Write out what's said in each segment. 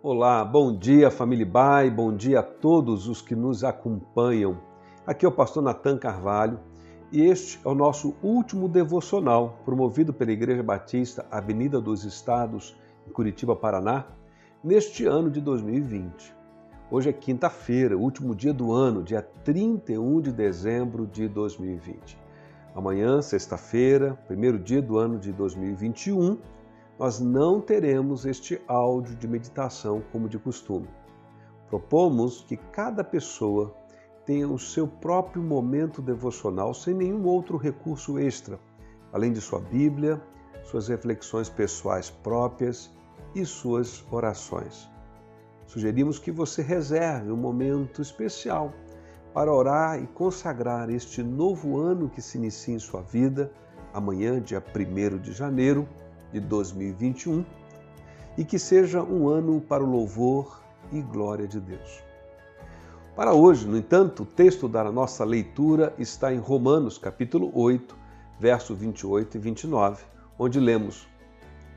Olá, bom dia família Bai, bom dia a todos os que nos acompanham. Aqui é o pastor Natan Carvalho e este é o nosso último devocional promovido pela Igreja Batista Avenida dos Estados, em Curitiba, Paraná, neste ano de 2020. Hoje é quinta-feira, último dia do ano, dia 31 de dezembro de 2020. Amanhã, sexta-feira, primeiro dia do ano de 2021 nós não teremos este áudio de meditação como de costume. Propomos que cada pessoa tenha o seu próprio momento devocional sem nenhum outro recurso extra, além de sua Bíblia, suas reflexões pessoais próprias e suas orações. Sugerimos que você reserve um momento especial para orar e consagrar este novo ano que se inicia em sua vida, amanhã, dia 1 de janeiro, de 2021 e que seja um ano para o louvor e glória de Deus. Para hoje, no entanto, o texto da nossa leitura está em Romanos, capítulo 8, verso 28 e 29, onde lemos: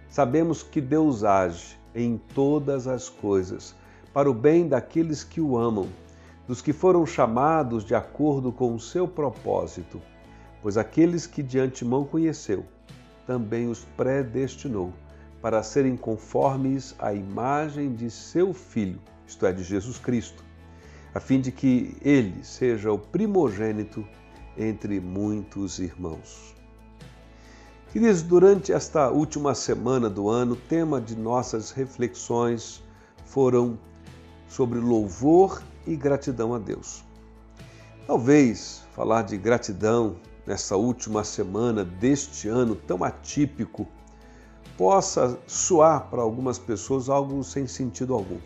Sabemos que Deus age em todas as coisas para o bem daqueles que o amam, dos que foram chamados de acordo com o seu propósito, pois aqueles que de antemão conheceu, também os predestinou para serem conformes à imagem de seu Filho, isto é, de Jesus Cristo, a fim de que ele seja o primogênito entre muitos irmãos. Queridos, durante esta última semana do ano, o tema de nossas reflexões foram sobre louvor e gratidão a Deus. Talvez falar de gratidão nessa última semana deste ano tão atípico, possa soar para algumas pessoas algo sem sentido algum.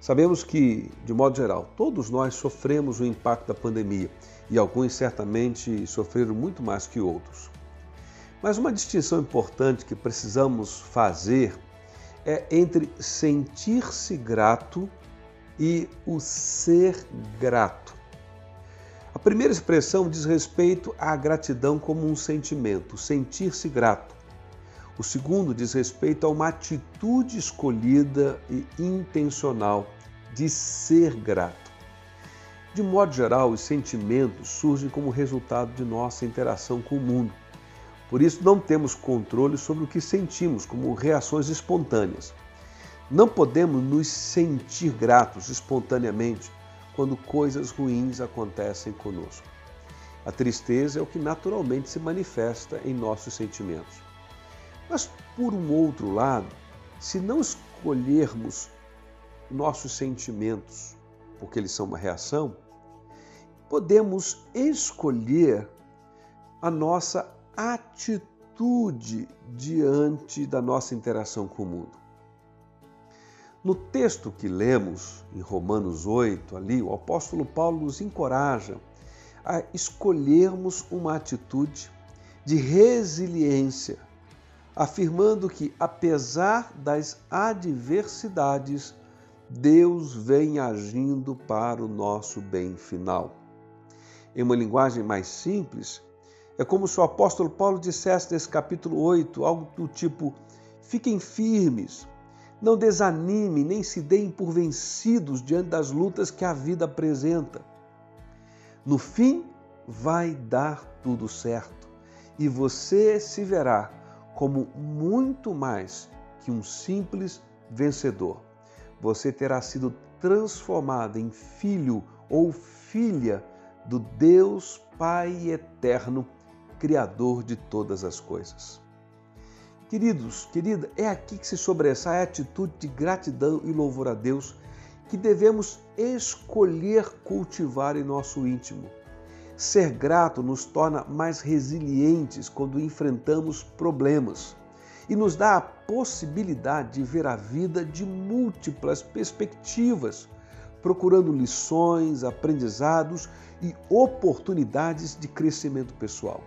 Sabemos que, de modo geral, todos nós sofremos o impacto da pandemia e alguns certamente sofreram muito mais que outros. Mas uma distinção importante que precisamos fazer é entre sentir-se grato e o ser grato. Primeira expressão diz respeito à gratidão como um sentimento, sentir-se grato. O segundo diz respeito a uma atitude escolhida e intencional de ser grato. De modo geral, os sentimentos surgem como resultado de nossa interação com o mundo. Por isso, não temos controle sobre o que sentimos, como reações espontâneas. Não podemos nos sentir gratos espontaneamente quando coisas ruins acontecem conosco. A tristeza é o que naturalmente se manifesta em nossos sentimentos. Mas, por um outro lado, se não escolhermos nossos sentimentos, porque eles são uma reação, podemos escolher a nossa atitude diante da nossa interação com o mundo. No texto que lemos, em Romanos 8, ali, o apóstolo Paulo nos encoraja a escolhermos uma atitude de resiliência, afirmando que, apesar das adversidades, Deus vem agindo para o nosso bem final. Em uma linguagem mais simples, é como se o apóstolo Paulo dissesse nesse capítulo 8 algo do tipo: fiquem firmes, não desanime nem se deem por vencidos diante das lutas que a vida apresenta. No fim, vai dar tudo certo e você se verá como muito mais que um simples vencedor. Você terá sido transformado em filho ou filha do Deus Pai eterno, Criador de todas as coisas. Queridos, querida, é aqui que se sobressai a atitude de gratidão e louvor a Deus que devemos escolher cultivar em nosso íntimo. Ser grato nos torna mais resilientes quando enfrentamos problemas e nos dá a possibilidade de ver a vida de múltiplas perspectivas, procurando lições, aprendizados e oportunidades de crescimento pessoal.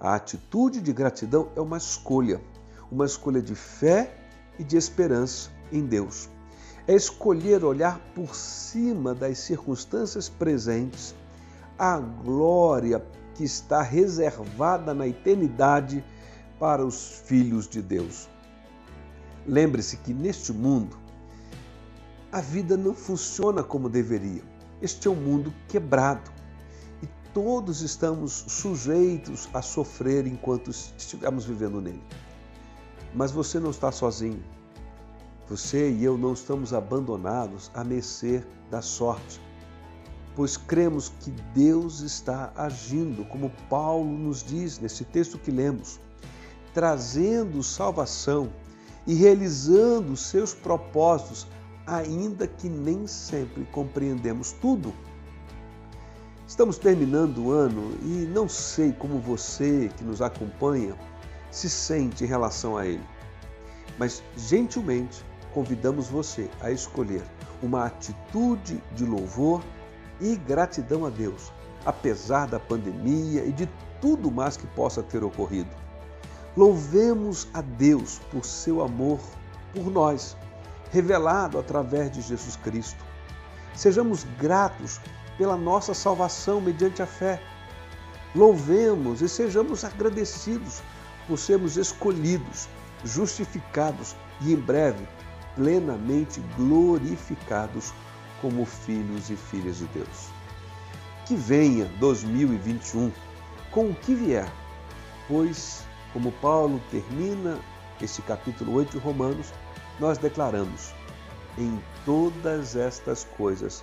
A atitude de gratidão é uma escolha, uma escolha de fé e de esperança em Deus. É escolher olhar por cima das circunstâncias presentes a glória que está reservada na eternidade para os filhos de Deus. Lembre-se que neste mundo a vida não funciona como deveria. Este é um mundo quebrado todos estamos sujeitos a sofrer enquanto estivermos vivendo nele. Mas você não está sozinho. Você e eu não estamos abandonados a mercê da sorte, pois cremos que Deus está agindo, como Paulo nos diz nesse texto que lemos, trazendo salvação e realizando seus propósitos ainda que nem sempre compreendemos tudo. Estamos terminando o ano e não sei como você que nos acompanha se sente em relação a ele. Mas gentilmente convidamos você a escolher uma atitude de louvor e gratidão a Deus, apesar da pandemia e de tudo mais que possa ter ocorrido. Louvemos a Deus por seu amor por nós revelado através de Jesus Cristo. Sejamos gratos pela nossa salvação mediante a fé. Louvemos e sejamos agradecidos por sermos escolhidos, justificados e em breve plenamente glorificados como filhos e filhas de Deus. Que venha 2021 com o que vier, pois, como Paulo termina este capítulo 8 de Romanos, nós declaramos: em todas estas coisas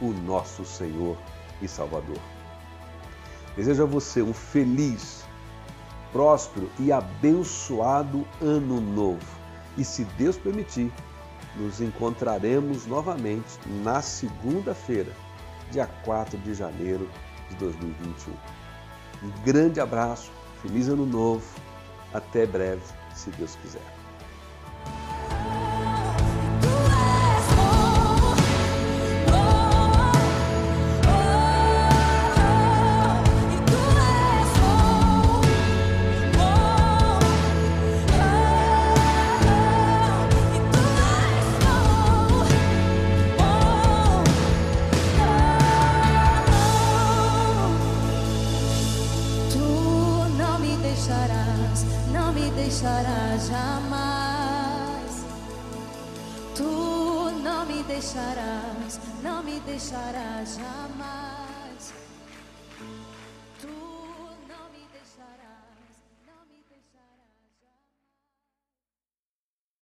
o nosso Senhor e Salvador. Desejo a você um feliz, próspero e abençoado ano novo. E se Deus permitir, nos encontraremos novamente na segunda-feira, dia 4 de janeiro de 2021. Um grande abraço, feliz ano novo, até breve, se Deus quiser. Deixarás, não me deixarás jamais.